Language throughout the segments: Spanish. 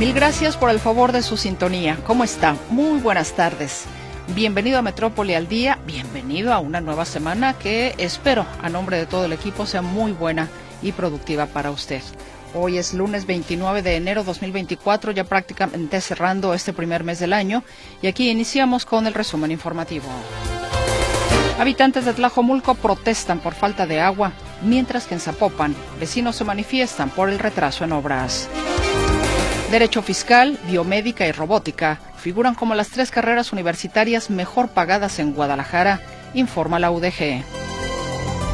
Mil gracias por el favor de su sintonía. ¿Cómo está? Muy buenas tardes. Bienvenido a Metrópoli al Día, bienvenido a una nueva semana que espero, a nombre de todo el equipo, sea muy buena y productiva para usted. Hoy es lunes 29 de enero 2024, ya prácticamente cerrando este primer mes del año, y aquí iniciamos con el resumen informativo. Habitantes de Tlajomulco protestan por falta de agua, mientras que en Zapopan vecinos se manifiestan por el retraso en obras. Derecho Fiscal, Biomédica y Robótica figuran como las tres carreras universitarias mejor pagadas en Guadalajara, informa la UDG.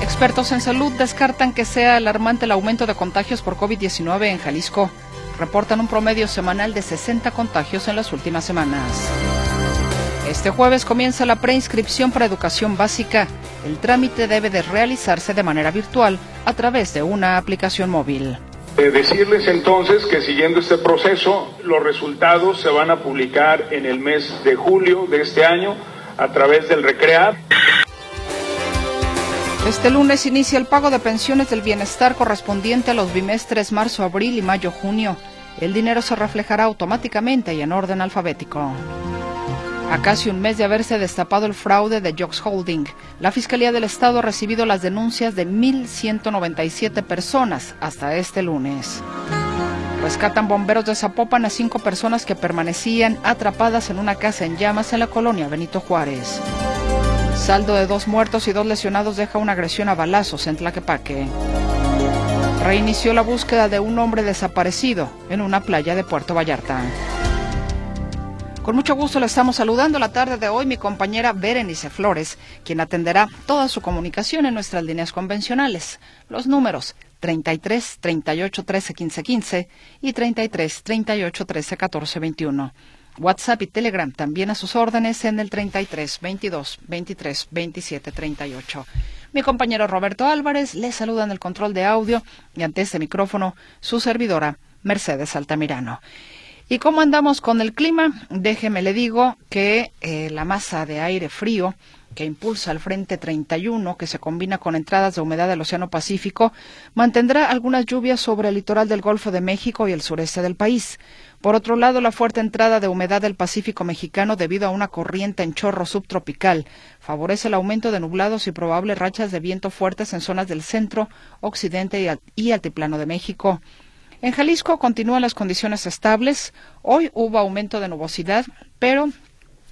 Expertos en salud descartan que sea alarmante el aumento de contagios por COVID-19 en Jalisco. Reportan un promedio semanal de 60 contagios en las últimas semanas. Este jueves comienza la preinscripción para educación básica. El trámite debe de realizarse de manera virtual a través de una aplicación móvil. Decirles entonces que siguiendo este proceso, los resultados se van a publicar en el mes de julio de este año a través del RECREAD. Este lunes inicia el pago de pensiones del bienestar correspondiente a los bimestres marzo, abril y mayo, junio. El dinero se reflejará automáticamente y en orden alfabético. A casi un mes de haberse destapado el fraude de Jocks Holding, la Fiscalía del Estado ha recibido las denuncias de 1.197 personas hasta este lunes. Rescatan bomberos de Zapopan a cinco personas que permanecían atrapadas en una casa en llamas en la colonia Benito Juárez. Saldo de dos muertos y dos lesionados deja una agresión a balazos en Tlaquepaque. Reinició la búsqueda de un hombre desaparecido en una playa de Puerto Vallarta. Con mucho gusto le estamos saludando la tarde de hoy mi compañera Berenice Flores, quien atenderá toda su comunicación en nuestras líneas convencionales. Los números 33 38 13 15 15 y 33 38 13 14 21. WhatsApp y Telegram también a sus órdenes en el 33 22 23 27 38. Mi compañero Roberto Álvarez le saluda en el control de audio y ante este micrófono su servidora Mercedes Altamirano. ¿Y cómo andamos con el clima? Déjeme le digo que eh, la masa de aire frío que impulsa el Frente 31, que se combina con entradas de humedad del Océano Pacífico, mantendrá algunas lluvias sobre el litoral del Golfo de México y el sureste del país. Por otro lado, la fuerte entrada de humedad del Pacífico mexicano debido a una corriente en chorro subtropical favorece el aumento de nublados y probables rachas de viento fuertes en zonas del centro, occidente y altiplano de México. En Jalisco continúan las condiciones estables. Hoy hubo aumento de nubosidad, pero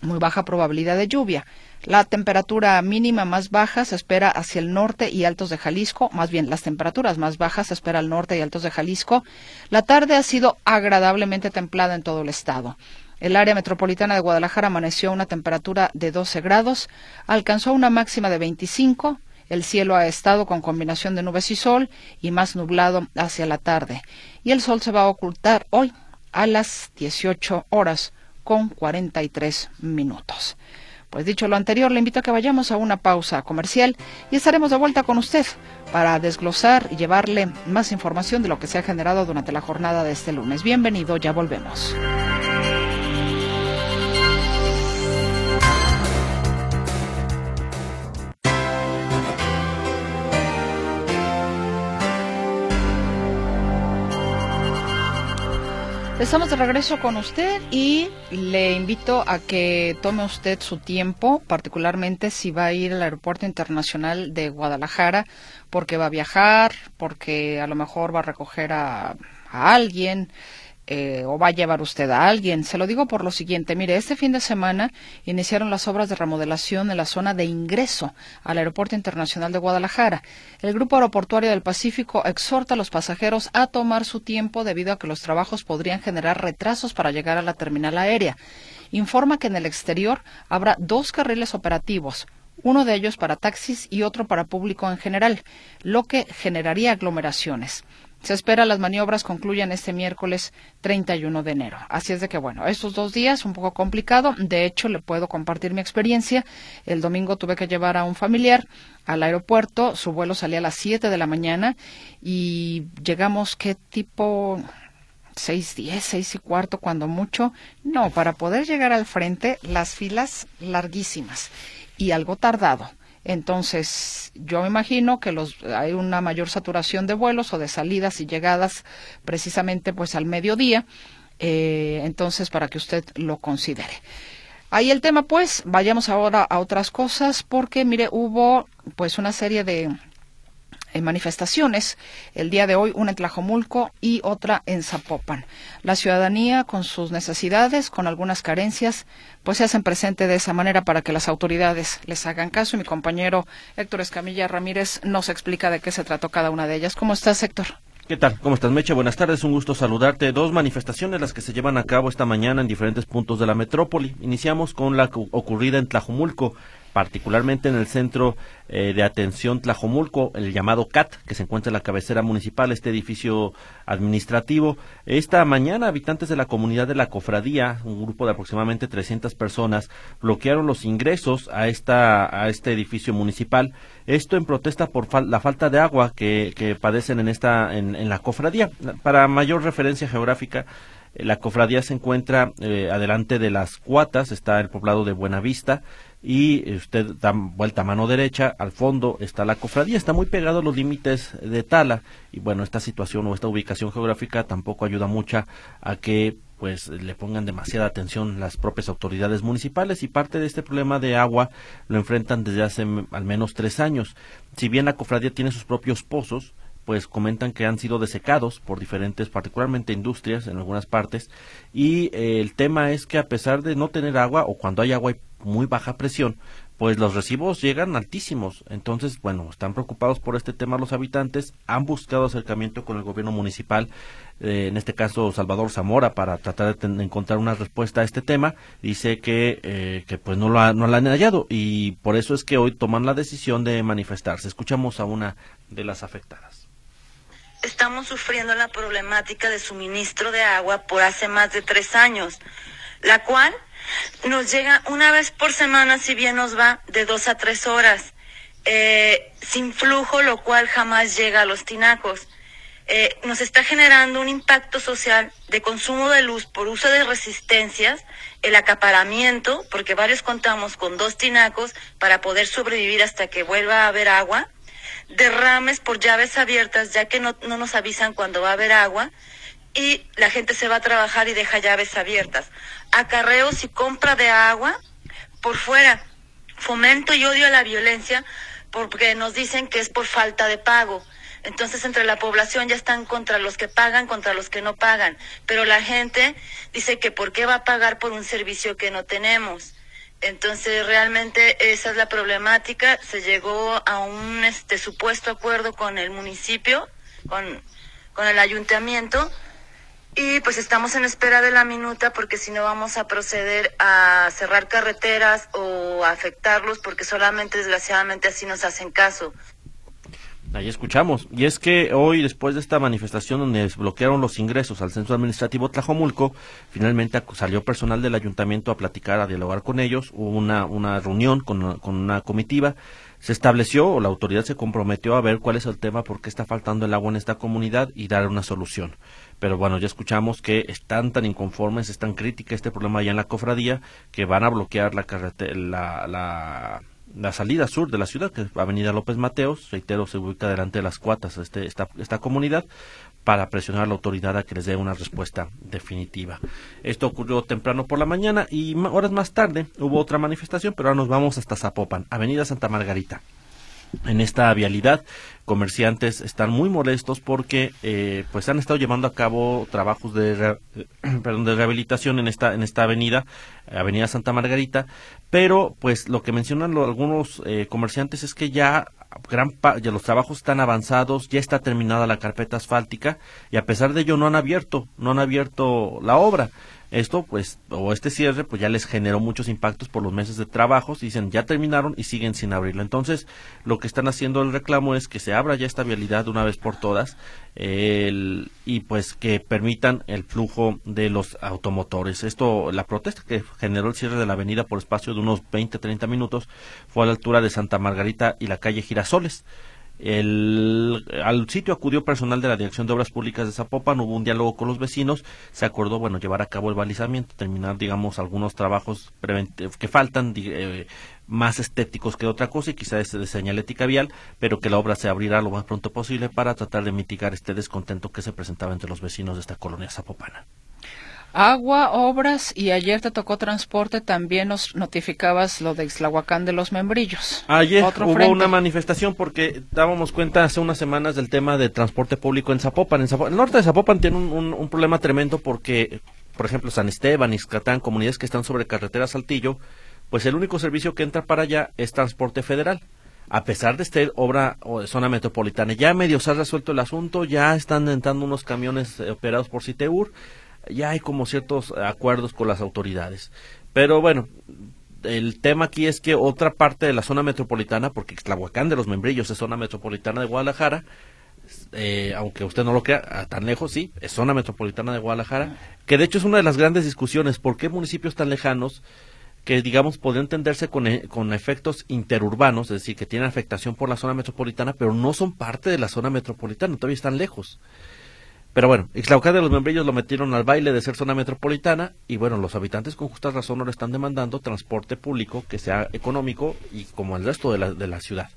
muy baja probabilidad de lluvia. La temperatura mínima más baja se espera hacia el norte y altos de Jalisco, más bien las temperaturas más bajas se espera al norte y altos de Jalisco. La tarde ha sido agradablemente templada en todo el estado. El área metropolitana de Guadalajara amaneció a una temperatura de 12 grados, alcanzó una máxima de 25, el cielo ha estado con combinación de nubes y sol y más nublado hacia la tarde. Y el sol se va a ocultar hoy a las 18 horas con 43 minutos. Pues dicho lo anterior, le invito a que vayamos a una pausa comercial y estaremos de vuelta con usted para desglosar y llevarle más información de lo que se ha generado durante la jornada de este lunes. Bienvenido, ya volvemos. Estamos de regreso con usted y le invito a que tome usted su tiempo, particularmente si va a ir al Aeropuerto Internacional de Guadalajara, porque va a viajar, porque a lo mejor va a recoger a, a alguien, eh, o va a llevar usted a alguien. Se lo digo por lo siguiente. Mire, este fin de semana iniciaron las obras de remodelación en la zona de ingreso al Aeropuerto Internacional de Guadalajara. El Grupo Aeroportuario del Pacífico exhorta a los pasajeros a tomar su tiempo debido a que los trabajos podrían generar retrasos para llegar a la terminal aérea. Informa que en el exterior habrá dos carriles operativos, uno de ellos para taxis y otro para público en general, lo que generaría aglomeraciones. Se espera las maniobras concluyan este miércoles 31 de enero. Así es de que, bueno, estos dos días un poco complicado. De hecho, le puedo compartir mi experiencia. El domingo tuve que llevar a un familiar al aeropuerto. Su vuelo salía a las 7 de la mañana y llegamos, ¿qué tipo? seis diez, seis y cuarto, cuando mucho. No, para poder llegar al frente, las filas larguísimas y algo tardado. Entonces, yo me imagino que los, hay una mayor saturación de vuelos o de salidas y llegadas precisamente pues al mediodía. Eh, entonces, para que usted lo considere. Ahí el tema, pues, vayamos ahora a otras cosas, porque mire, hubo pues una serie de en manifestaciones. El día de hoy una en Tlajomulco y otra en Zapopan. La ciudadanía con sus necesidades, con algunas carencias, pues se hacen presente de esa manera para que las autoridades les hagan caso. Y mi compañero Héctor Escamilla Ramírez nos explica de qué se trató cada una de ellas. ¿Cómo estás, Héctor? ¿Qué tal? ¿Cómo estás, Meche? Buenas tardes, un gusto saludarte. Dos manifestaciones las que se llevan a cabo esta mañana en diferentes puntos de la metrópoli. Iniciamos con la ocurrida en Tlajomulco particularmente en el centro eh, de atención Tlajomulco, el llamado CAT, que se encuentra en la cabecera municipal, este edificio administrativo. Esta mañana, habitantes de la comunidad de la cofradía, un grupo de aproximadamente 300 personas, bloquearon los ingresos a, esta, a este edificio municipal. Esto en protesta por la falta de agua que, padecen en, esta, en, en la cofradía. Para mayor referencia geográfica, la cofradía se encuentra eh, adelante de las cuatas, está el poblado de Buenavista y usted da vuelta a mano derecha, al fondo está la cofradía, está muy pegado a los límites de Tala. Y bueno, esta situación o esta ubicación geográfica tampoco ayuda mucho a que pues le pongan demasiada atención las propias autoridades municipales. Y parte de este problema de agua lo enfrentan desde hace al menos tres años. Si bien la cofradía tiene sus propios pozos, pues comentan que han sido desecados por diferentes, particularmente industrias en algunas partes, y eh, el tema es que a pesar de no tener agua o cuando hay agua y muy baja presión, pues los recibos llegan altísimos. Entonces, bueno, están preocupados por este tema los habitantes, han buscado acercamiento con el gobierno municipal, eh, en este caso Salvador Zamora, para tratar de, encontrar una respuesta a este tema. Dice que, eh, que pues no lo, no lo han hallado y por eso es que hoy toman la decisión de manifestarse. Escuchamos a una de las afectadas estamos sufriendo la problemática de suministro de agua por hace más de tres años, la cual nos llega una vez por semana, si bien nos va de dos a tres horas, eh, sin flujo, lo cual jamás llega a los tinacos. Eh, nos está generando un impacto social de consumo de luz por uso de resistencias, el acaparamiento, porque varios contamos con dos tinacos para poder sobrevivir hasta que vuelva a haber agua, derrames por llaves abiertas, ya que no, no nos avisan cuando va a haber agua, y la gente se va a trabajar y deja llaves abiertas. Acarreos y compra de agua por fuera. Fomento y odio a la violencia porque nos dicen que es por falta de pago. Entonces entre la población ya están contra los que pagan, contra los que no pagan. Pero la gente dice que por qué va a pagar por un servicio que no tenemos. Entonces, realmente esa es la problemática. Se llegó a un este supuesto acuerdo con el municipio, con, con el ayuntamiento, y pues estamos en espera de la minuta porque si no vamos a proceder a cerrar carreteras o a afectarlos porque solamente desgraciadamente así nos hacen caso. Ahí escuchamos. Y es que hoy, después de esta manifestación donde desbloquearon los ingresos al centro administrativo Tlajomulco, finalmente salió personal del ayuntamiento a platicar, a dialogar con ellos. Hubo una, una reunión con, con una comitiva. Se estableció, o la autoridad se comprometió a ver cuál es el tema, por qué está faltando el agua en esta comunidad y dar una solución. Pero bueno, ya escuchamos que están tan inconformes, es tan crítica este problema allá en la cofradía, que van a bloquear la la salida sur de la ciudad, que es Avenida López Mateos, reitero, se ubica delante de las cuatas este, esta, esta comunidad, para presionar a la autoridad a que les dé una respuesta definitiva. Esto ocurrió temprano por la mañana y horas más tarde hubo otra manifestación, pero ahora nos vamos hasta Zapopan, Avenida Santa Margarita en esta vialidad. Comerciantes están muy molestos porque eh, pues han estado llevando a cabo trabajos de, perdón, de rehabilitación en esta en esta avenida, Avenida Santa Margarita, pero pues lo que mencionan algunos eh, comerciantes es que ya gran ya los trabajos están avanzados, ya está terminada la carpeta asfáltica y a pesar de ello no han abierto, no han abierto la obra. Esto, pues, o este cierre, pues ya les generó muchos impactos por los meses de trabajos. Dicen, ya terminaron y siguen sin abrirlo. Entonces, lo que están haciendo el reclamo es que se abra ya esta vialidad de una vez por todas y pues que permitan el flujo de los automotores. Esto, la protesta que generó el cierre de la avenida por espacio de unos 20-30 minutos fue a la altura de Santa Margarita y la calle Girasoles. El, al sitio acudió personal de la Dirección de Obras Públicas de Zapopan, hubo un diálogo con los vecinos, se acordó, bueno, llevar a cabo el balizamiento, terminar, digamos, algunos trabajos que faltan, eh, más estéticos que otra cosa y quizás de señalética vial, pero que la obra se abrirá lo más pronto posible para tratar de mitigar este descontento que se presentaba entre los vecinos de esta colonia zapopana. Agua, obras y ayer te tocó transporte, también nos notificabas lo de Ixlahuacán de los Membrillos. Ayer hubo una manifestación porque dábamos cuenta hace unas semanas del tema de transporte público en Zapopan. En el norte de Zapopan tiene un, problema tremendo porque, por ejemplo, San Esteban, Iscatán, comunidades que están sobre carretera Saltillo, pues el único servicio que entra para allá es transporte federal a pesar de este obra o de zona metropolitana. Ya medio se ha resuelto el asunto, ya están entrando unos camiones eh, operados por Citeur, ya hay como ciertos acuerdos con las autoridades. Pero bueno, el tema aquí es que otra parte de la zona metropolitana, porque Tlahuacán de los Membrillos es zona metropolitana de Guadalajara, eh, aunque usted no lo crea, tan lejos, sí, es zona metropolitana de Guadalajara, que de hecho es una de las grandes discusiones, ¿por qué municipios tan lejanos que digamos podrían entenderse con, e, con efectos interurbanos, es decir, que tienen afectación por la zona metropolitana, pero no son parte de la zona metropolitana, todavía están lejos. Pero bueno, Ixtlaucán de los Membrillos lo metieron al baile de ser zona metropolitana y bueno, los habitantes con justa razón le están demandando transporte público que sea económico y como el resto de la, de la ciudad.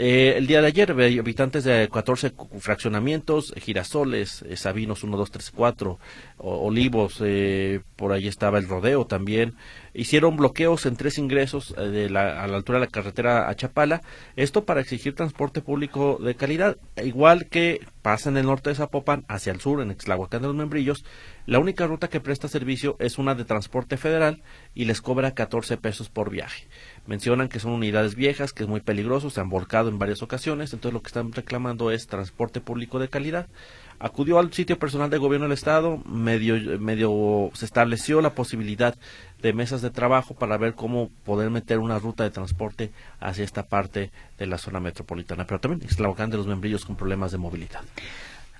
Eh, el día de ayer, habitantes de 14 fraccionamientos, Girasoles, eh, Sabinos 1, 2, 3, 4, Olivos, eh, por ahí estaba el rodeo también, hicieron bloqueos en tres ingresos de la, a la altura de la carretera a Chapala, esto para exigir transporte público de calidad, igual que pasa en el norte de Zapopan, hacia el sur, en Exlahuacán de los Membrillos, la única ruta que presta servicio es una de transporte federal y les cobra 14 pesos por viaje. Mencionan que son unidades viejas, que es muy peligroso, se han volcado en varias ocasiones, entonces lo que están reclamando es transporte público de calidad. Acudió al sitio personal de gobierno del Estado, medio, medio se estableció la posibilidad de mesas de trabajo para ver cómo poder meter una ruta de transporte hacia esta parte de la zona metropolitana, pero también Extlahuacán de los membrillos con problemas de movilidad.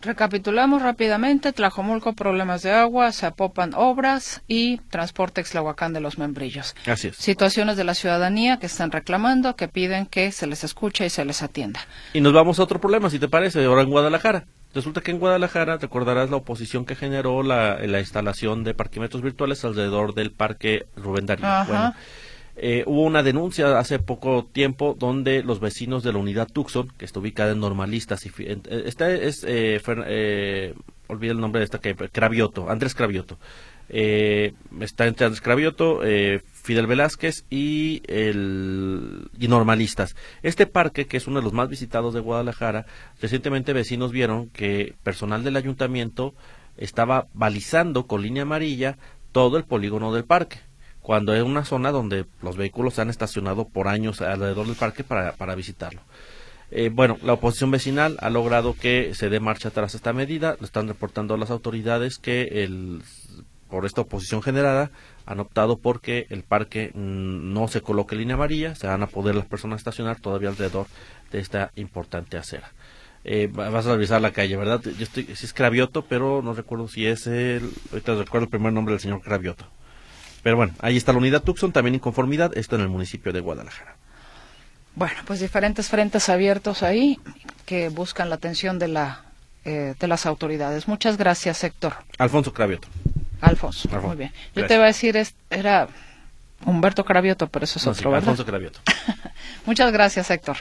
Recapitulamos rápidamente, Tlajomulco problemas de agua, Zapopan obras y transporte Exlahuacán de los Membrillos. Así es. Situaciones de la ciudadanía que están reclamando, que piden que se les escuche y se les atienda. Y nos vamos a otro problema, si te parece, ahora en Guadalajara. Resulta que en Guadalajara, recordarás la oposición que generó la, instalación de parquímetros virtuales alrededor del parque Rubén Darío. Bueno, eh, hubo una denuncia hace poco tiempo donde los vecinos de la unidad Tucson, que está ubicada en Normalistas, y, eh, esta es, eh, eh, olvidé el nombre de esta, que Cravioto, Andrés Cravioto. Está entre Andrés Cravioto, Fidel Velázquez y, el, y Normalistas. Este parque, que es uno de los más visitados de Guadalajara, recientemente vecinos vieron que personal del ayuntamiento estaba balizando con línea amarilla todo el polígono del parque cuando es una zona donde los vehículos se han estacionado por años alrededor del parque para, para visitarlo. Eh, bueno, la oposición vecinal ha logrado que se dé marcha atrás esta medida. Lo están reportando las autoridades que el, por esta oposición generada han optado porque el parque mm, no se coloque línea amarilla, se van a poder las personas estacionar todavía alrededor de esta importante acera. Eh, vas a revisar la calle, ¿verdad? Yo estoy, si es Cravioto, pero no recuerdo si es el, ahorita recuerdo el primer nombre del señor Cravioto. Pero bueno, ahí está la unidad Tucson, también en conformidad, esto en el municipio de Guadalajara. Bueno, pues diferentes frentes abiertos ahí que buscan la atención de, la, eh, de las autoridades. Muchas gracias, Héctor. Alfonso Cravioto. Alfonso, muy bien. Yo te iba a decir, era Humberto Cravioto, pero eso es otro, Alfonso Cravioto. Muchas gracias, Héctor.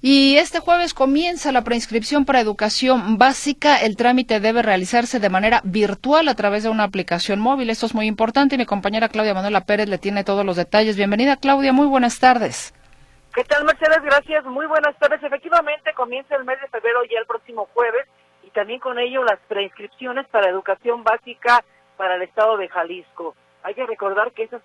Y este jueves comienza la preinscripción para educación básica. El trámite debe realizarse de manera virtual a través de una aplicación móvil. Esto es muy importante y mi compañera Claudia Manuela Pérez le tiene todos los detalles. Bienvenida, Claudia. Muy buenas tardes. ¿Qué tal, Mercedes? Gracias. Muy buenas tardes. Efectivamente, comienza el mes de febrero ya el próximo jueves también con ello las preinscripciones para educación básica para el estado de Jalisco. Hay que recordar que esas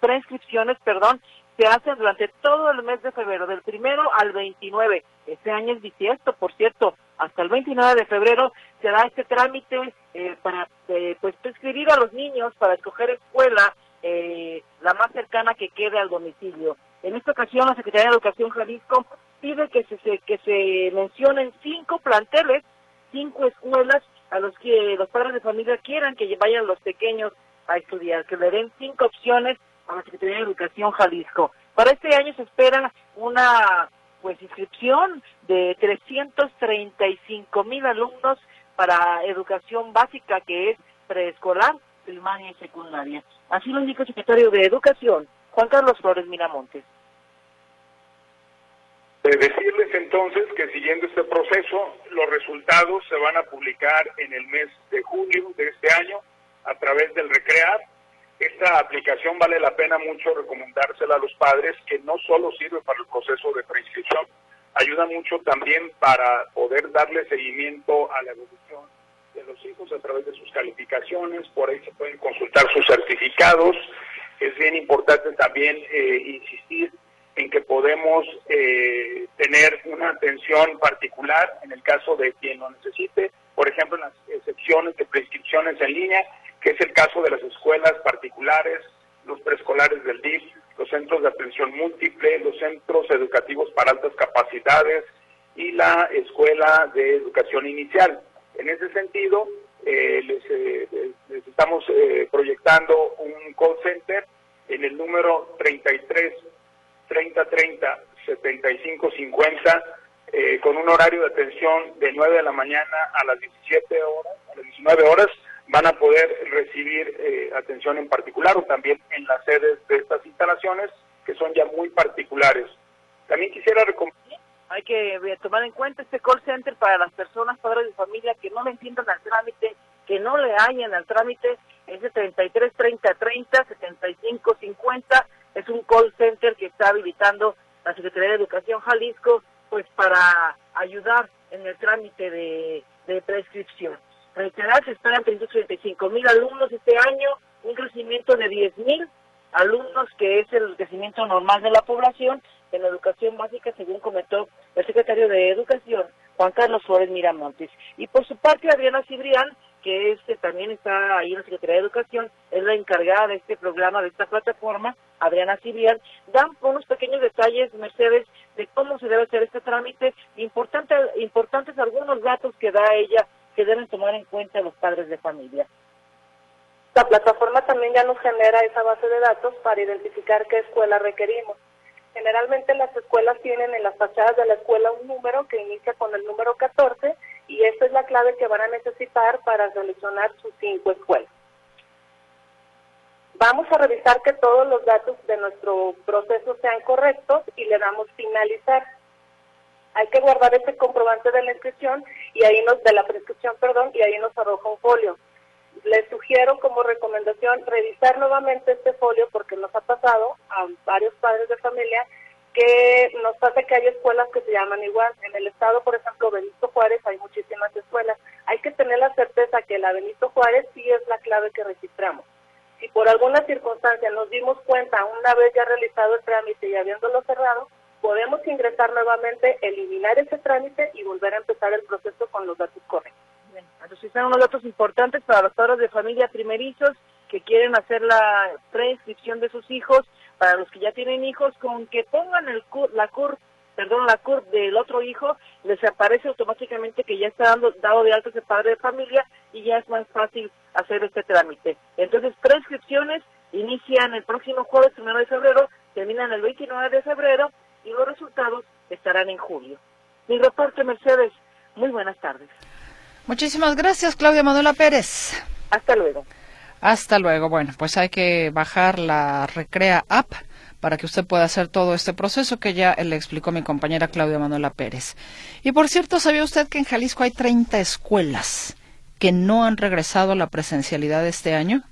preinscripciones, perdón, se hacen durante todo el mes de febrero, del primero al 29. Este año es bisiesto, por cierto, hasta el 29 de febrero se da este trámite eh, para eh, pues prescribir a los niños para escoger escuela eh, la más cercana que quede al domicilio. En esta ocasión la Secretaría de Educación Jalisco pide que se, que se mencionen cinco planteles, cinco escuelas a los que los padres de familia quieran que vayan los pequeños a estudiar, que le den cinco opciones a la Secretaría de Educación Jalisco. Para este año se espera una pues inscripción de 335 mil alumnos para educación básica que es preescolar, primaria y secundaria. Así lo indica el secretario de Educación, Juan Carlos Flores Miramontes. decirles entonces que siguiendo este proceso, los resultados se van a publicar en el mes de julio de este año a través del Recrear esta aplicación vale la pena mucho recomendársela a los padres, que no solo sirve para el proceso de preinscripción, ayuda mucho también para poder darle seguimiento a la evolución de los hijos a través de sus calificaciones, por ahí se pueden consultar sus certificados. Es bien importante también eh, insistir en que podemos eh, tener una atención particular en el caso de quien lo necesite, por ejemplo, en las excepciones de prescripciones en línea, que es el caso de las escuelas particulares, los preescolares del DIF, los centros de atención múltiple, los centros educativos para altas capacidades y la escuela de educación inicial. En ese sentido, eh, les, eh, estamos eh, proyectando un call center en el número 33 30 30 75 50 con un horario de atención de 9 de la mañana a las 17 horas, a las 19 horas van a poder recibir eh, atención en particular o también en las sedes de estas instalaciones que son ya muy particulares. También quisiera recomendar... Hay que eh, tomar en cuenta este call center para las personas, padres de familia, que no le entiendan al trámite, que no le hallen al trámite, es de 33 30 30 75 50, es un call center la Secretaría de Educación Jalisco, pues para ayudar en el trámite de, de prescripción. Reiterar, se esperan 335 mil alumnos este año, un crecimiento de 10 mil alumnos, que es el crecimiento normal de la población en la educación básica, según comentó el secretario de Educación, Juan Carlos Flores Miramontes. Y por su parte, Adriana Cibrián, que este también está ahí en la Secretaría de Educación, es la encargada de este programa, de esta plataforma, Adriana Cibrián, dan unos pequeños detalles, Mercedes, de cómo se debe hacer este trámite, importante, importantes algunos datos que da ella que deben tomar en cuenta los padres de familia. La plataforma también ya nos genera esa base de datos para identificar qué escuela requerimos. Generalmente las escuelas tienen en las fachadas de la escuela un número que inicia con el número 14 y esta es la clave que van a necesitar para seleccionar sus cinco escuelas. Vamos a revisar que todos los datos de nuestro proceso sean correctos y le damos finalizar hay que guardar ese comprobante de la inscripción y ahí nos de la prescripción, perdón, y ahí nos arroja un folio. Les sugiero como recomendación revisar nuevamente este folio porque nos ha pasado a varios padres de familia que nos pasa que hay escuelas que se llaman igual. En el estado, por ejemplo, Benito Juárez, hay muchísimas escuelas. Hay que tener la certeza que la Benito Juárez sí es la clave que registramos. Por alguna circunstancia nos dimos cuenta una vez ya realizado el trámite y habiéndolo cerrado, podemos ingresar nuevamente, eliminar ese trámite y volver a empezar el proceso con los datos correctos. Bien, entonces son unos datos importantes para los padres de familia primerizos que quieren hacer la preinscripción de sus hijos, para los que ya tienen hijos, con que pongan el la CUR, perdón, la CUR del otro hijo, les aparece automáticamente que ya está dando, dado de alta ese padre de familia y ya es más fácil hacer este trámite. Entonces, preinscripciones inician el próximo jueves 1 de febrero, terminan el 29 de febrero y los resultados estarán en julio. Mi reporte, Mercedes. Muy buenas tardes. Muchísimas gracias, Claudia Manuela Pérez. Hasta luego. Hasta luego. Bueno, pues hay que bajar la Recrea App para que usted pueda hacer todo este proceso que ya le explicó mi compañera Claudia Manuela Pérez. Y por cierto, ¿sabía usted que en Jalisco hay 30 escuelas que no han regresado a la presencialidad este año?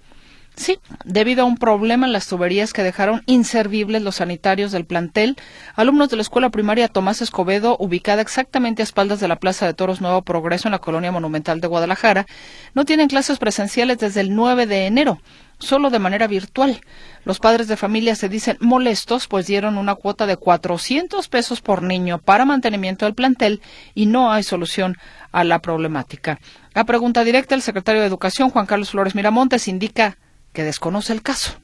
Sí, debido a un problema en las tuberías que dejaron inservibles los sanitarios del plantel, alumnos de la escuela primaria Tomás Escobedo, ubicada exactamente a espaldas de la Plaza de Toros Nuevo Progreso en la colonia monumental de Guadalajara, no tienen clases presenciales desde el 9 de enero, solo de manera virtual. Los padres de familia se dicen molestos, pues dieron una cuota de 400 pesos por niño para mantenimiento del plantel y no hay solución a la problemática. A pregunta directa, el secretario de Educación, Juan Carlos Flores Miramontes, indica que desconoce el caso.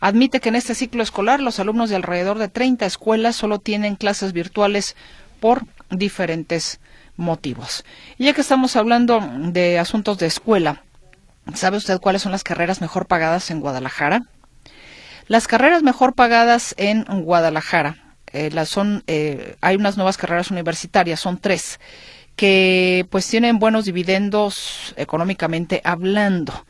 Admite que en este ciclo escolar los alumnos de alrededor de 30 escuelas solo tienen clases virtuales por diferentes motivos. Y ya que estamos hablando de asuntos de escuela, ¿sabe usted cuáles son las carreras mejor pagadas en Guadalajara? Las carreras mejor pagadas en Guadalajara, eh, las son, eh, hay unas nuevas carreras universitarias, son tres, que pues tienen buenos dividendos económicamente hablando.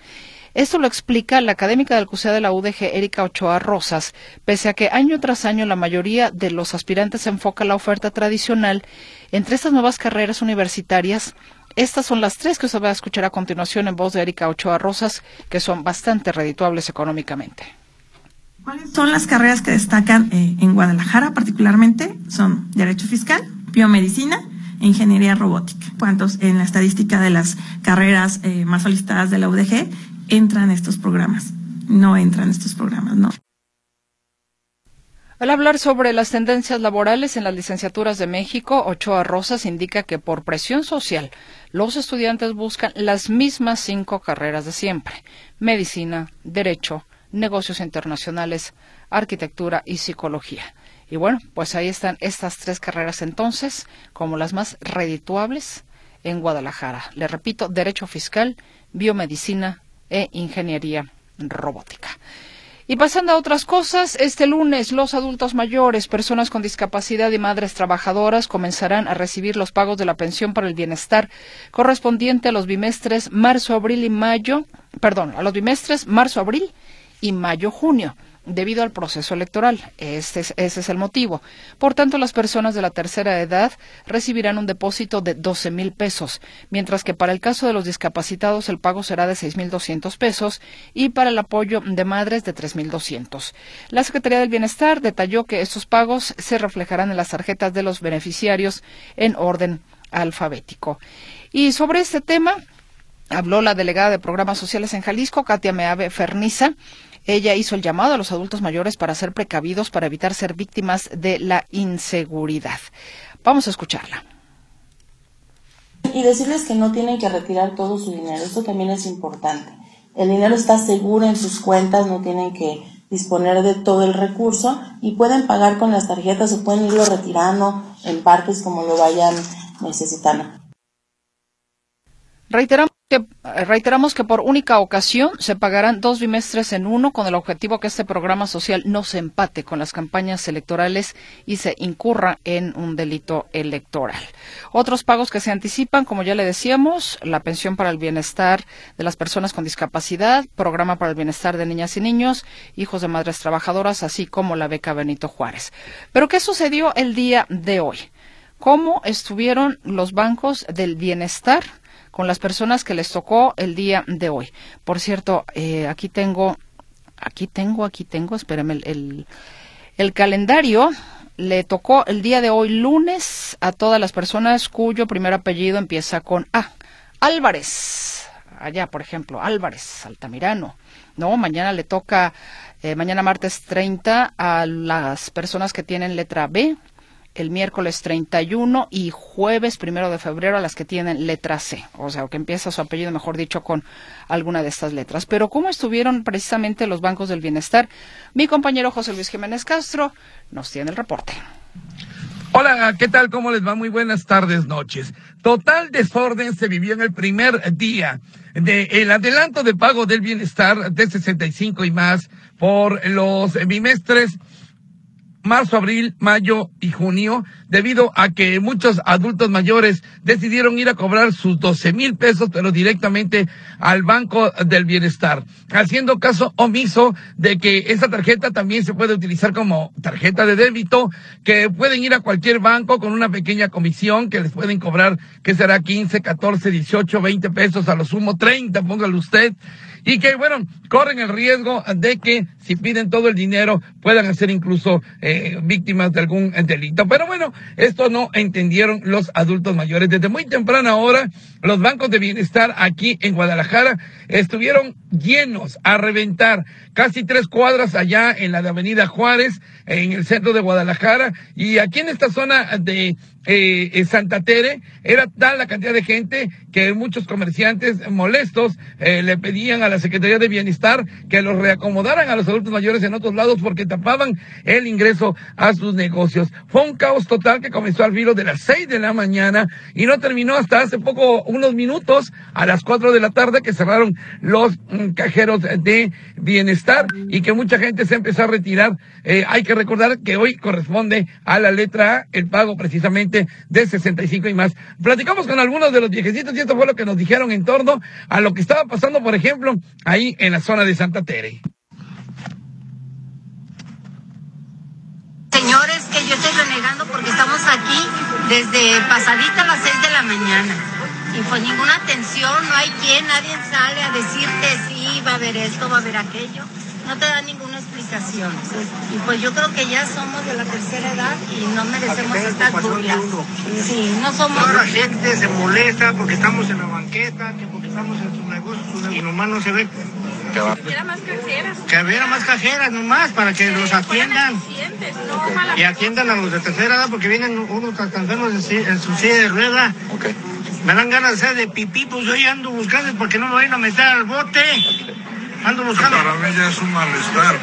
Esto lo explica la académica del CUSEA de la UDG, Erika Ochoa Rosas, pese a que año tras año la mayoría de los aspirantes se enfoca la oferta tradicional. Entre estas nuevas carreras universitarias, estas son las tres que usted va a escuchar a continuación en voz de Erika Ochoa Rosas, que son bastante redituables económicamente. ¿Cuáles son las carreras que destacan eh, en Guadalajara particularmente? Son Derecho Fiscal, Biomedicina, e Ingeniería Robótica. ¿Cuántos en la estadística de las carreras eh, más solicitadas de la UDG entran estos programas. No entran estos programas, no. Al hablar sobre las tendencias laborales en las licenciaturas de México, Ochoa Rosas indica que por presión social los estudiantes buscan las mismas cinco carreras de siempre medicina, derecho, negocios internacionales, arquitectura y psicología. Y bueno, pues ahí están estas tres carreras entonces como las más redituables en Guadalajara. Le repito, derecho fiscal, biomedicina, e ingeniería robótica. Y pasando a otras cosas, este lunes los adultos mayores, personas con discapacidad y madres trabajadoras comenzarán a recibir los pagos de la pensión para el bienestar correspondiente a los bimestres marzo, abril y mayo, perdón, a los bimestres marzo, abril y mayo, junio debido al proceso electoral. Este es, ese es el motivo. Por tanto, las personas de la tercera edad recibirán un depósito de 12 mil pesos, mientras que para el caso de los discapacitados el pago será de 6 mil 200 pesos y para el apoyo de madres de 3 mil 200. La Secretaría del Bienestar detalló que estos pagos se reflejarán en las tarjetas de los beneficiarios en orden alfabético. Y sobre este tema habló la delegada de Programas Sociales en Jalisco, Katia Meave Ferniza, ella hizo el llamado a los adultos mayores para ser precavidos para evitar ser víctimas de la inseguridad. Vamos a escucharla. Y decirles que no tienen que retirar todo su dinero, eso también es importante. El dinero está seguro en sus cuentas, no tienen que disponer de todo el recurso y pueden pagar con las tarjetas o pueden irlo retirando en partes como lo vayan necesitando. Reiteramos eh, reiteramos que por única ocasión se pagarán dos bimestres en uno con el objetivo que este programa social no se empate con las campañas electorales y se incurra en un delito electoral. Otros pagos que se anticipan, como ya le decíamos, la pensión para el bienestar de las personas con discapacidad, programa para el bienestar de niñas y niños, hijos de madres trabajadoras, así como la beca Benito Juárez. Pero ¿qué sucedió el día de hoy? ¿Cómo estuvieron los bancos del bienestar? Con las personas que les tocó el día de hoy. Por cierto, eh, aquí tengo, aquí tengo, aquí tengo, espérame, el, el, calendario le tocó el día de hoy lunes a todas las personas cuyo primer apellido empieza con A. Álvarez, allá por ejemplo, Álvarez, Altamirano. No, mañana le toca, eh, mañana martes 30 a las personas que tienen letra B, el miércoles 31 y jueves primero de febrero a las que tienen letra C, o sea, que empieza su apellido, mejor dicho, con alguna de estas letras. Pero ¿cómo estuvieron precisamente los bancos del bienestar? Mi compañero José Luis Jiménez Castro nos tiene el reporte. Hola, ¿qué tal? ¿Cómo les va? Muy buenas tardes, noches. Total desorden se vivió en el primer día del adelanto de pago del bienestar de 65 y más por los bimestres marzo, abril, mayo y junio debido a que muchos adultos mayores decidieron ir a cobrar sus 12 mil pesos, pero directamente al Banco del Bienestar, haciendo caso omiso de que esa tarjeta también se puede utilizar como tarjeta de débito, que pueden ir a cualquier banco con una pequeña comisión que les pueden cobrar, que será 15, 14, 18, 20 pesos, a lo sumo 30, póngale usted y que, bueno, corren el riesgo de que si piden todo el dinero puedan ser incluso eh, víctimas de algún delito. Pero bueno, esto no entendieron los adultos mayores. Desde muy temprana hora, los bancos de bienestar aquí en Guadalajara estuvieron llenos a reventar casi tres cuadras allá en la de Avenida Juárez, en el centro de Guadalajara, y aquí en esta zona de eh, Santa Tere, era tal la cantidad de gente que muchos comerciantes molestos eh, le pedían a la Secretaría de Bienestar que los reacomodaran a los adultos mayores en otros lados porque tapaban el ingreso a sus negocios. Fue un caos total que comenzó al filo de las seis de la mañana y no terminó hasta hace poco, unos minutos, a las cuatro de la tarde que cerraron los mm, cajeros de bienestar y que mucha gente se empezó a retirar. Eh, hay que recordar que hoy corresponde a la letra A el pago precisamente de 65 y más. Platicamos con algunos de los viejecitos y esto fue lo que nos dijeron en torno a lo que estaba pasando, por ejemplo, ahí en la zona de Santa Tere. Señores, que yo estoy renegando porque estamos aquí desde pasadita a las 6 de la mañana. Y pues ninguna atención, no hay quien, nadie sale a decirte sí, va a haber esto, va a haber aquello. No te dan ninguna explicación. Y pues yo creo que ya somos de la tercera edad y no merecemos estas burlas. Sí, no somos... Toda la gente se molesta porque estamos en la banqueta, que porque estamos en su negocio, y nomás no se ve que hubiera más cajeras. Que hubiera más cajeras nomás para que los atiendan. y atiendan a los de tercera edad porque vienen unos enfermos en su silla de rueda. Me dan ganas de hacer de pipí, pues yo ya ando buscando porque no me vayan a meter al bote. Ando buscando. Para mí ya es un malestar.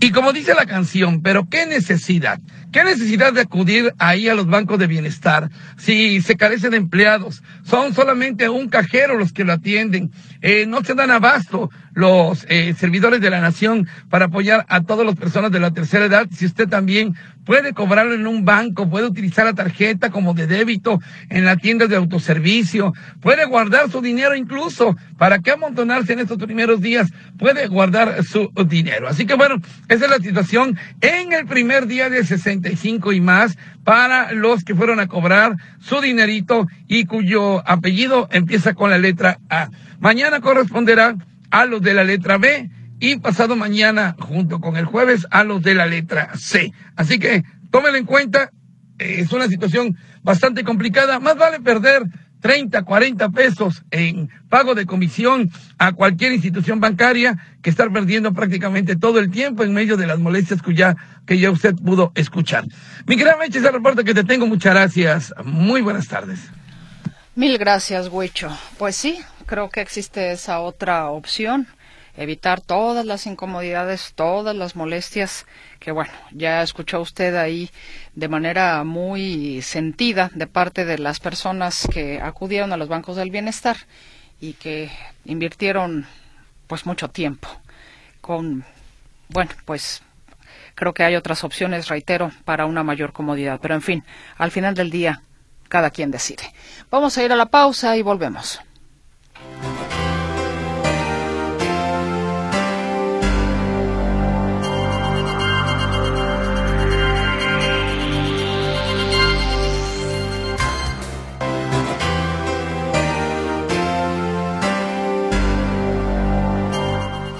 Y como dice la canción, pero qué necesidad, qué necesidad de acudir ahí a los bancos de bienestar si se carecen de empleados, son solamente un cajero los que lo atienden, eh, no se dan abasto los eh, servidores de la nación para apoyar a todas las personas de la tercera edad. Si usted también puede cobrarlo en un banco, puede utilizar la tarjeta como de débito en la tienda de autoservicio, puede guardar su dinero incluso, ¿para qué amontonarse en estos primeros días? Puede guardar su dinero. Así que bueno, esa es la situación en el primer día de 65 y más para los que fueron a cobrar su dinerito y cuyo apellido empieza con la letra A. Mañana corresponderá a los de la letra B y pasado mañana, junto con el jueves, a los de la letra C. Así que tómenlo en cuenta, eh, es una situación bastante complicada. Más vale perder 30, 40 pesos en pago de comisión a cualquier institución bancaria que estar perdiendo prácticamente todo el tiempo en medio de las molestias que ya, que ya usted pudo escuchar. Mi gran Meche, ese reporte que te tengo, muchas gracias. Muy buenas tardes. Mil gracias, Huicho. Pues sí, creo que existe esa otra opción, evitar todas las incomodidades, todas las molestias que, bueno, ya escuchó usted ahí de manera muy sentida de parte de las personas que acudieron a los bancos del bienestar y que invirtieron pues mucho tiempo con, bueno, pues creo que hay otras opciones, reitero, para una mayor comodidad. Pero en fin, al final del día, cada quien decide. Vamos a ir a la pausa y volvemos.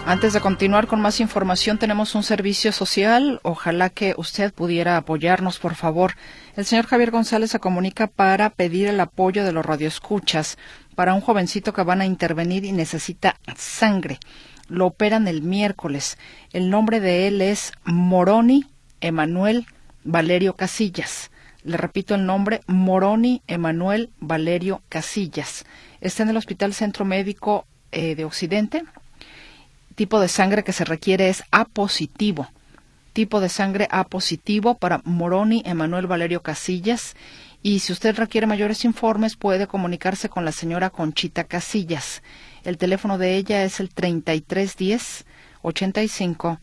Antes de continuar con más información, tenemos un servicio social. Ojalá que usted pudiera apoyarnos, por favor. El señor Javier González se comunica para pedir el apoyo de los radioescuchas para un jovencito que van a intervenir y necesita sangre. Lo operan el miércoles. El nombre de él es Moroni Emanuel Valerio Casillas. Le repito el nombre, Moroni Emanuel Valerio Casillas. Está en el Hospital Centro Médico eh, de Occidente, tipo de sangre que se requiere es A positivo. Tipo de sangre A positivo para Moroni Emanuel Valerio Casillas. Y si usted requiere mayores informes, puede comunicarse con la señora Conchita Casillas. El teléfono de ella es el 3310 85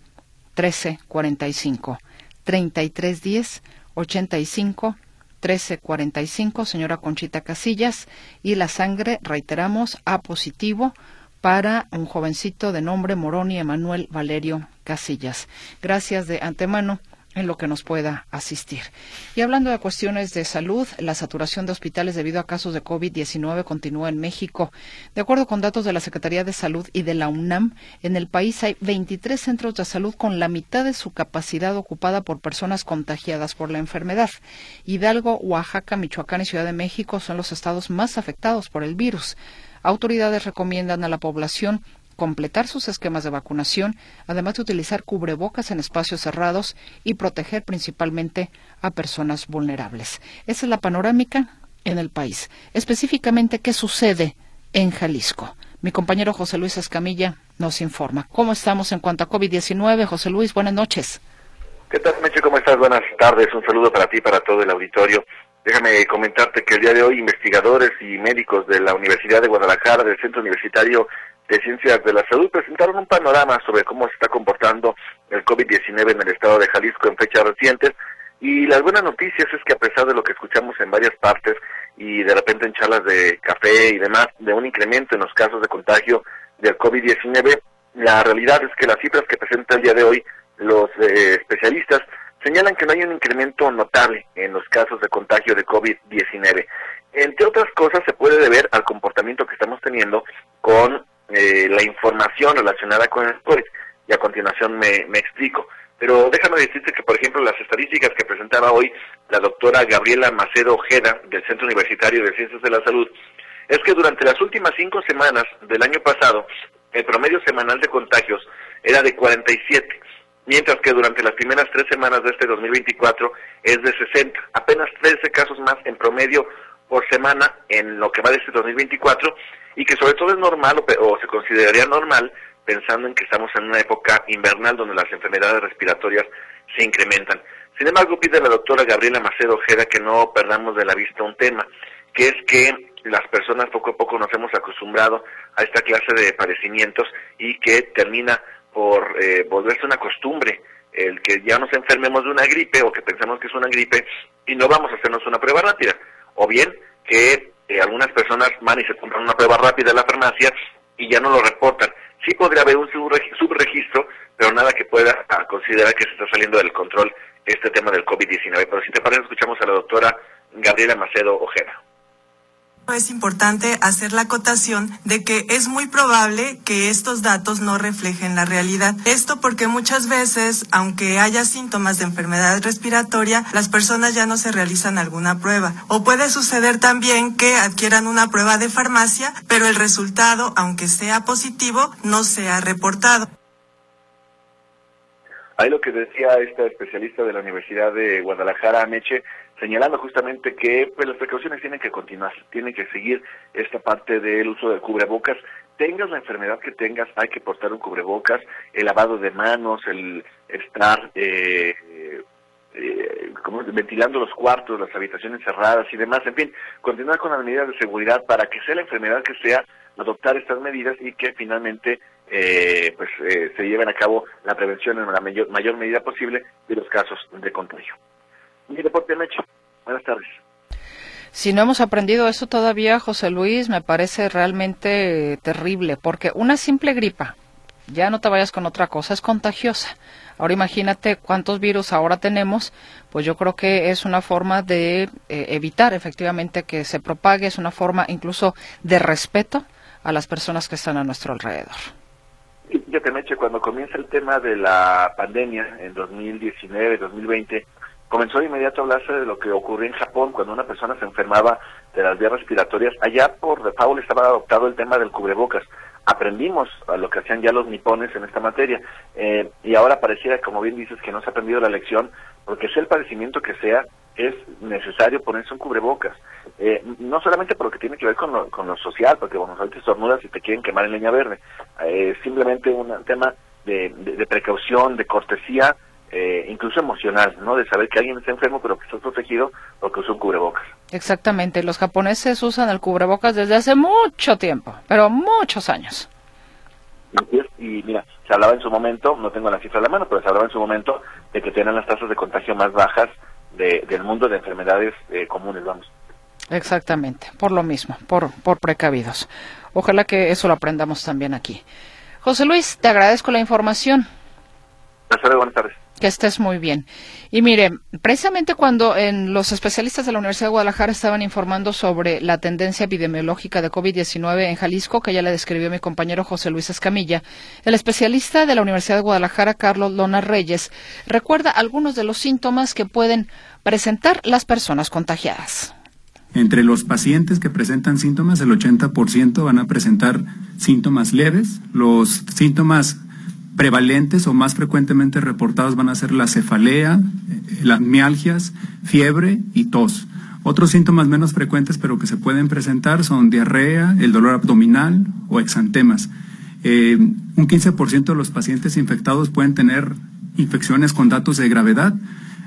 1345. 3310 85 1345, señora Conchita Casillas, y la sangre, reiteramos, A positivo para un jovencito de nombre Moroni Emanuel Valerio Casillas. Gracias de antemano en lo que nos pueda asistir. Y hablando de cuestiones de salud, la saturación de hospitales debido a casos de COVID-19 continúa en México. De acuerdo con datos de la Secretaría de Salud y de la UNAM, en el país hay 23 centros de salud con la mitad de su capacidad ocupada por personas contagiadas por la enfermedad. Hidalgo, Oaxaca, Michoacán y Ciudad de México son los estados más afectados por el virus. Autoridades recomiendan a la población completar sus esquemas de vacunación, además de utilizar cubrebocas en espacios cerrados y proteger principalmente a personas vulnerables. Esa es la panorámica en el país. Específicamente, ¿qué sucede en Jalisco? Mi compañero José Luis Escamilla nos informa. ¿Cómo estamos en cuanto a COVID-19? José Luis, buenas noches. ¿Qué tal, Meche? ¿Cómo estás? Buenas tardes. Un saludo para ti y para todo el auditorio. Déjame comentarte que el día de hoy investigadores y médicos de la Universidad de Guadalajara, del Centro Universitario de Ciencias de la Salud, presentaron un panorama sobre cómo se está comportando el COVID-19 en el estado de Jalisco en fechas recientes. Y las buenas noticias es que a pesar de lo que escuchamos en varias partes y de repente en charlas de café y demás, de un incremento en los casos de contagio del COVID-19, la realidad es que las cifras que presenta el día de hoy los eh, especialistas señalan que no hay un incremento notable en los casos de contagio de COVID-19. Entre otras cosas, se puede deber al comportamiento que estamos teniendo con eh, la información relacionada con el COVID. Y a continuación me, me explico. Pero déjame decirte que, por ejemplo, las estadísticas que presentaba hoy la doctora Gabriela Macedo Ojeda del Centro Universitario de Ciencias de la Salud, es que durante las últimas cinco semanas del año pasado, el promedio semanal de contagios era de 47 mientras que durante las primeras tres semanas de este 2024 es de 60, apenas 13 casos más en promedio por semana en lo que va de este 2024 y que sobre todo es normal o, se consideraría normal pensando en que estamos en una época invernal donde las enfermedades respiratorias se incrementan. Sin embargo, pide la doctora Gabriela Macedo Ojeda que no perdamos de la vista un tema, que es que las personas poco a poco nos hemos acostumbrado a esta clase de padecimientos y que termina por eh, volverse una costumbre el que ya nos enfermemos de una gripe o que pensemos que es una gripe y no vamos a hacernos una prueba rápida. O bien que eh, algunas personas van y se compran una prueba rápida en la farmacia y ya no lo reportan. Sí podría haber un subregistro, pero nada que pueda ah, considerar que se está saliendo del control este tema del COVID-19. Pero si te parece, escuchamos a la doctora Gabriela Macedo Ojeda. Es importante hacer la acotación de que es muy probable que estos datos no reflejen la realidad. Esto porque muchas veces, aunque haya síntomas de enfermedad respiratoria, las personas ya no se realizan alguna prueba. O puede suceder también que adquieran una prueba de farmacia, pero el resultado, aunque sea positivo, no sea reportado. Ahí lo que decía esta especialista de la Universidad de Guadalajara, Meche, señalando justamente que pues, las precauciones tienen que continuar, tienen que seguir esta parte del uso del cubrebocas. Tengas la enfermedad que tengas, hay que portar un cubrebocas, el lavado de manos, el estar eh, eh, como ventilando los cuartos, las habitaciones cerradas y demás, en fin, continuar con las medidas de seguridad para que sea la enfermedad que sea, adoptar estas medidas y que finalmente eh, pues eh, se lleven a cabo la prevención en la mayor, mayor medida posible de los casos de contagio. Mi deporte Meche. Buenas tardes. Si no hemos aprendido eso todavía, José Luis, me parece realmente terrible, porque una simple gripa, ya no te vayas con otra cosa, es contagiosa. Ahora imagínate cuántos virus ahora tenemos, pues yo creo que es una forma de eh, evitar efectivamente que se propague, es una forma incluso de respeto a las personas que están a nuestro alrededor. Fíjate, Meche, cuando comienza el tema de la pandemia en 2019, 2020, comenzó de inmediato a hablarse de lo que ocurrió en Japón cuando una persona se enfermaba de las vías respiratorias. Allá por default estaba adoptado el tema del cubrebocas. Aprendimos a lo que hacían ya los nipones en esta materia eh, y ahora pareciera, como bien dices, que no se ha aprendido la lección porque sea el padecimiento que sea, es necesario ponerse un cubrebocas. Eh, no solamente por lo que tiene que ver con lo, con lo social, porque bueno, ahorita estornudas y te quieren quemar en leña verde. Eh, simplemente un tema de, de precaución, de cortesía eh, incluso emocional, ¿no? De saber que alguien está enfermo pero que está protegido porque usa un cubrebocas. Exactamente, los japoneses usan el cubrebocas desde hace mucho tiempo, pero muchos años. Y, mira, se hablaba en su momento, no tengo la cifra a la mano, pero se hablaba en su momento de que tenían las tasas de contagio más bajas del mundo de enfermedades eh, comunes, vamos. Exactamente, por lo mismo, por, por precavidos. Ojalá que eso lo aprendamos también aquí. José Luis, te agradezco la información. Buenas tardes. Que estés muy bien. Y mire, precisamente cuando en los especialistas de la Universidad de Guadalajara estaban informando sobre la tendencia epidemiológica de COVID-19 en Jalisco, que ya le describió mi compañero José Luis Escamilla, el especialista de la Universidad de Guadalajara, Carlos Lona Reyes, recuerda algunos de los síntomas que pueden presentar las personas contagiadas. Entre los pacientes que presentan síntomas, el 80% van a presentar síntomas leves. Los síntomas prevalentes o más frecuentemente reportados van a ser la cefalea, eh, las mialgias, fiebre y tos. Otros síntomas menos frecuentes pero que se pueden presentar son diarrea, el dolor abdominal o exantemas. Eh, un 15% de los pacientes infectados pueden tener infecciones con datos de gravedad.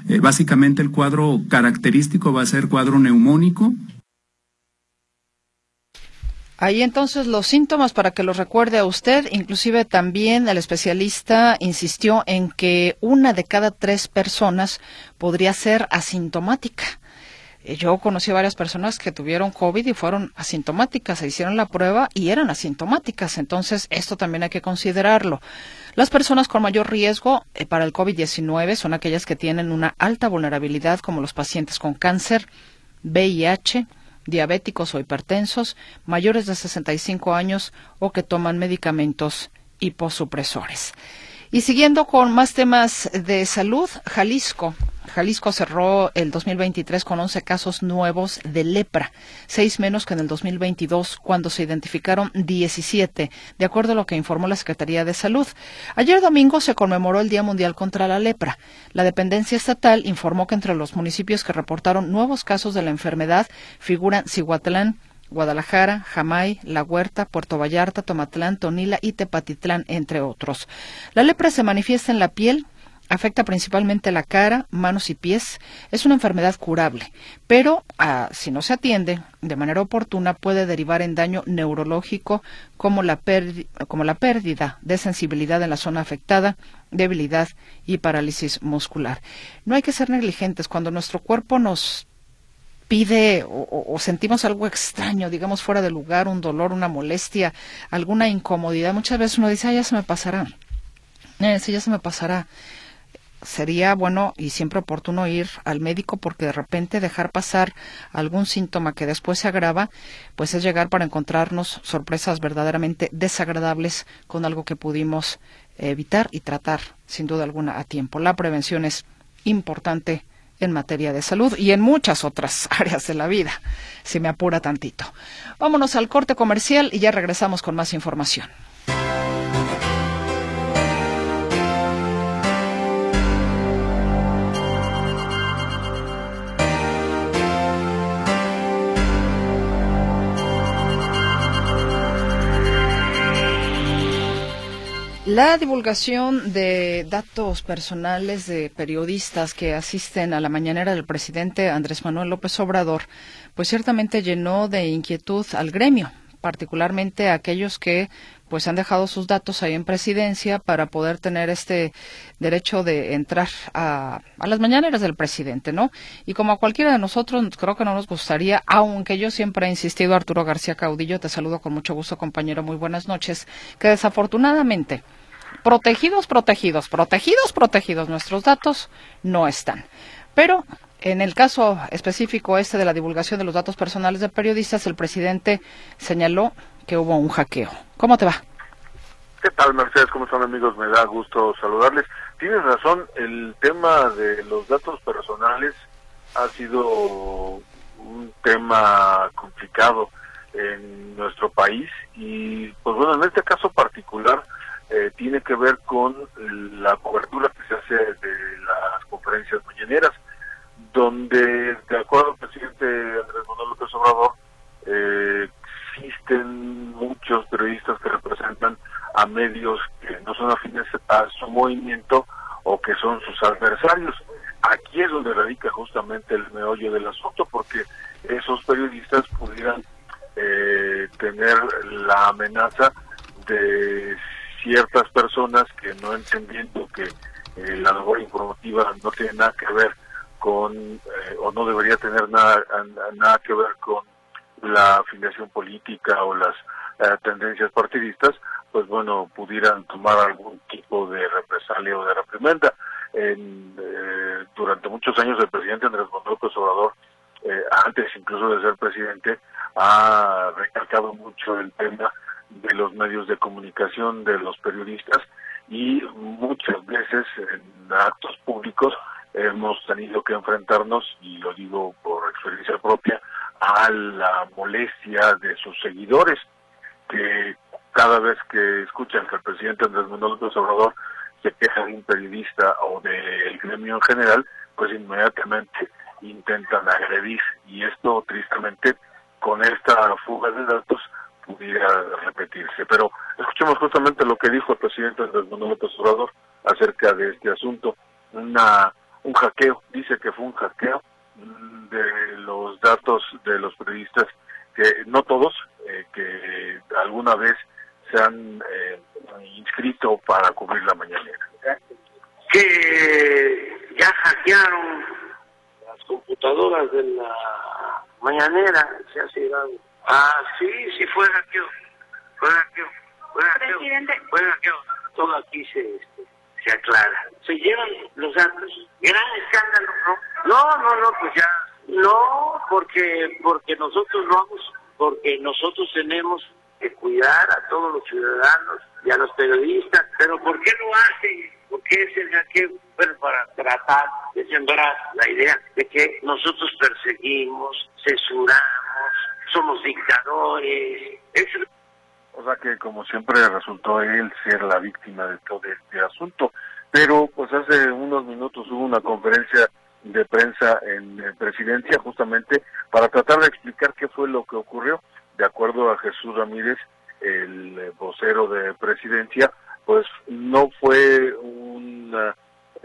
Eh, básicamente el cuadro característico va a ser cuadro neumónico Ahí entonces los síntomas para que los recuerde a usted, inclusive también el especialista insistió en que una de cada tres personas podría ser asintomática. Eh, yo conocí a varias personas que tuvieron COVID y fueron asintomáticas, se hicieron la prueba y eran asintomáticas. Entonces, esto también hay que considerarlo. Las personas con mayor riesgo eh, para el COVID-19 son aquellas que tienen una alta vulnerabilidad, como los pacientes con cáncer, VIH, diabéticos o hipertensos, mayores de 65 años o que toman medicamentos hiposupresores. Y siguiendo con más temas de salud, Jalisco Jalisco cerró el 2023 con 11 casos nuevos de lepra, seis menos que en el 2022, cuando se identificaron 17, de acuerdo a lo que informó la Secretaría de Salud. Ayer domingo se conmemoró el Día Mundial contra la Lepra. La dependencia estatal informó que entre los municipios que reportaron nuevos casos de la enfermedad figuran Cihuatlán, Guadalajara, Jamay, La Huerta, Puerto Vallarta, Tomatlán, Tonila y Tepatitlán, entre otros. La lepra se manifiesta en la piel, afecta principalmente la cara, manos y pies. Es una enfermedad curable, pero ah, si no se atiende de manera oportuna puede derivar en daño neurológico como la, como la pérdida de sensibilidad en la zona afectada, debilidad y parálisis muscular. No hay que ser negligentes cuando nuestro cuerpo nos pide o, sentimos algo extraño, digamos fuera de lugar, un dolor, una molestia, alguna incomodidad. Muchas veces uno dice, ah, ya se me pasará. Eh, sí, ya se me pasará sería bueno y siempre oportuno ir al médico porque de repente dejar pasar algún síntoma que después se agrava, pues es llegar para encontrarnos sorpresas verdaderamente desagradables con algo que pudimos evitar y tratar sin duda alguna a tiempo. La prevención es importante en materia de salud y en muchas otras áreas de la vida, si me apura tantito. Vámonos al corte comercial y ya regresamos con más información. La divulgación de datos personales de periodistas que asisten a la mañanera del presidente Andrés Manuel López Obrador, pues ciertamente llenó de inquietud al gremio, particularmente a aquellos que pues han dejado sus datos ahí en presidencia para poder tener este derecho de entrar a, a, las mañaneras del presidente, ¿no? Y como a cualquiera de nosotros, creo que no nos gustaría, aunque yo siempre he insistido, Arturo García Caudillo, te saludo con mucho gusto, compañero, muy buenas noches, que desafortunadamente protegidos, protegidos, protegidos, protegidos. Nuestros datos no están. Pero en el caso específico este de la divulgación de los datos personales de periodistas, el presidente señaló que hubo un hackeo. ¿Cómo te va? ¿Qué tal, Mercedes? ¿Cómo están, amigos? Me da gusto saludarles. Tienes razón, el tema de los datos personales ha sido un tema complicado en nuestro país y, pues bueno, en este caso particular, eh, tiene que ver con la cobertura que se hace de las conferencias mañaneras, donde, de acuerdo al presidente Andrés Manuel López Obrador, eh, existen muchos periodistas que representan a medios que no son afines a su movimiento o que son sus adversarios. Aquí es donde radica justamente el meollo del asunto, porque esos periodistas pudieran eh, tener la amenaza de ciertas personas que no entendiendo que eh, la labor informativa no tiene nada que ver con, eh, o no debería tener nada, nada que ver con la afiliación política o las eh, tendencias partidistas, pues bueno, pudieran tomar algún tipo de represalia o de reprimenda. En, eh, durante muchos años el presidente Andrés Manuel López Obrador, antes incluso de ser presidente, ha recalcado mucho el tema de los medios de comunicación, de los periodistas, y muchas veces en actos públicos hemos tenido que enfrentarnos, y lo digo por experiencia propia, a la molestia de sus seguidores, que cada vez que escuchan que el presidente Andrés Manuel López Obrador se queja de un periodista o del gremio en general, pues inmediatamente intentan agredir. Y esto tristemente con esta fuga de datos pudiera repetirse. Pero escuchemos justamente lo que dijo el presidente Andrés Manuel López Obrador acerca de este asunto. Una, un hackeo, dice que fue un hackeo de los datos de los periodistas, que no todos, eh, que alguna vez se han eh, inscrito para cubrir la mañanera. Que ya hackearon las computadoras de la mañanera, se ha sido Ah, sí, sí fue hackeo. Fue hackeo. Fue hackeo. Presidente. Fue hackeo. Todo aquí se, este, se aclara. Se llevan los datos. Gran escándalo, ¿no? No, no, no, pues ya. No, porque, porque nosotros vamos, porque nosotros tenemos que cuidar a todos los ciudadanos y a los periodistas. Pero ¿por qué lo hacen? ¿Por qué es el hackeo? Bueno, para tratar de sembrar la idea de que nosotros perseguimos, censuramos, somos dictadores. O sea que como siempre resultó él ser la víctima de todo este asunto. Pero pues hace unos minutos hubo una conferencia de prensa en, presidencia justamente para tratar de explicar qué fue lo que ocurrió. De acuerdo a Jesús Ramírez, el vocero de presidencia, pues no fue una,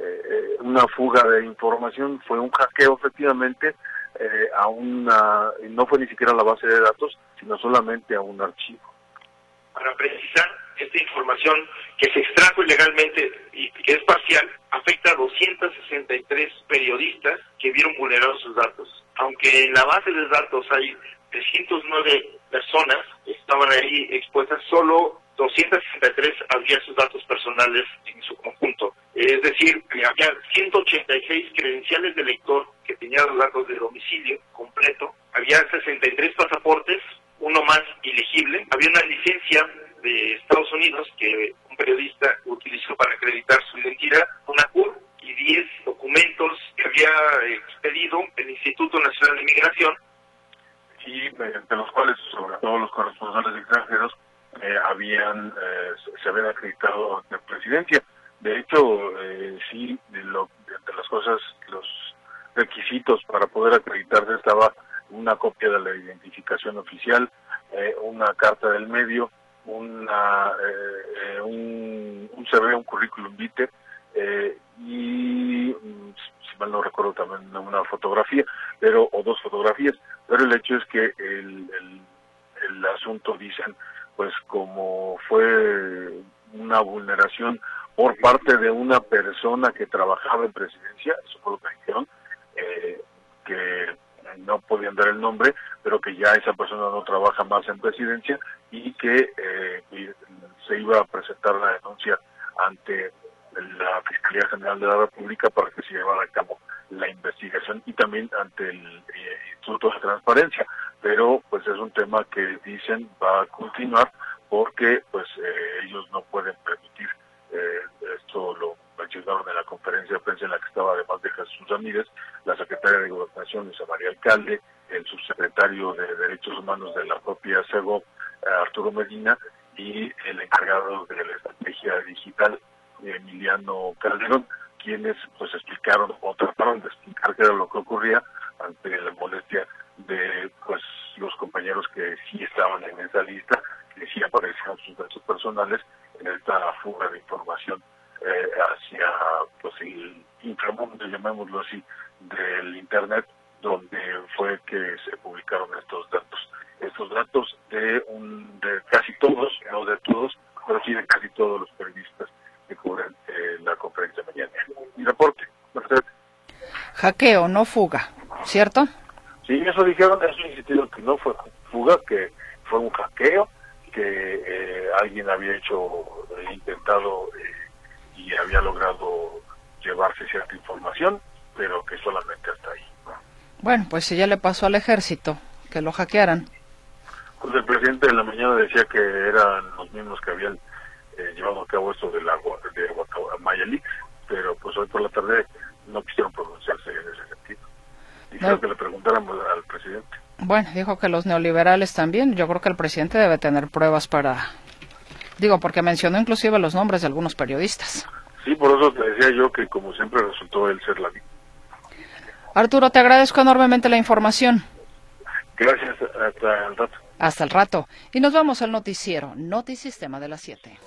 eh, una fuga de información, fue un hackeo efectivamente eh, a una, no fue ni siquiera la base de datos, sino solamente a un archivo. Para precisar, esta información que se extrajo ilegalmente y que es parcial afecta a 263 periodistas que vieron vulnerados sus datos. Aunque en la base de datos hay 309 personas que estaban ahí expuestas, solo 263 había sus datos personales en su conjunto. Es decir, había 186 credenciales de lector que tenían los datos de domicilio completo, había 63 pasaportes, uno más ilegible, había una licencia de Estados Unidos que un periodista utilizó para acreditar su identidad, una CUR y 10 documentos que había expedido el Instituto Nacional de Migración. Y mediante los cuales, sobre todo los corresponsales extranjeros, eh, habían eh, se habían acreditado ante presidencia. De hecho, eh, sí, de, lo, de las cosas, los requisitos para poder acreditarse estaba una copia de la identificación oficial, eh, una carta del medio, una, un, un CV, un currículum vitae y, mm, si mal no recuerdo, también una fotografía, pero o dos fotografías. Pero el hecho es que el, el, el asunto, dicen, pues como fue una vulneración por parte de una persona que trabajaba en presidencia, eso fue lo que dijeron, eh, que no podían dar el nombre, pero que ya esa persona no trabaja más en presidencia y que eh, se iba a presentar la denuncia ante la Fiscalía General de la República para que se llevara a cabo la investigación y también ante el eh, Instituto de Transparencia. Pero pues es un tema que dicen va a continuar porque pues eh, ellos no pueden permitir, eh, esto lo mencionaron en la conferencia de prensa en la que estaba además de Jesús Ramírez, la secretaria de Gobernación Luisa María Alcalde, el subsecretario de Derechos Humanos de la propia CEGO, Arturo Medina, y el encargado de la estrategia digital, Emiliano Calderón, quienes pues explicaron o trataron de explicar qué era lo que ocurría ante la molestia de pues los compañeros que sí estaban en esa lista, que sí aparecían sus datos personales en esta fuga de información eh, hacia pues el llamémoslo así, del internet, donde fue que se publicaron estos datos. Estos datos de un de casi todos, no de todos, pero sí de casi todos los periodistas que cubren eh, la conferencia mañana. Mi reporte, Hackeo, no fuga, ¿cierto? Sí, eso dijeron, eso insistieron que no fue fuga, que fue un hackeo, que eh, alguien había hecho, eh, intentado eh, y había logrado llevarse cierta información, pero que solamente hasta ahí. Bueno, pues si ya le pasó al ejército que lo hackearan. Pues el presidente en la mañana decía que eran los mismos que habían llevado a cabo esto del agua de Mayalix, pero pues hoy por la tarde no quisieron pronunciarse en ese sentido. Dijeron que le preguntáramos al presidente. Bueno, dijo que los neoliberales también. Yo creo que el presidente debe tener pruebas para... Digo, porque mencionó inclusive los nombres de algunos periodistas. Sí, por eso te decía yo que como siempre resultó él ser la víctima. Arturo, te agradezco enormemente la información. Gracias, hasta el rato. Hasta el rato. Y nos vamos al noticiero, Notisistema de las 7.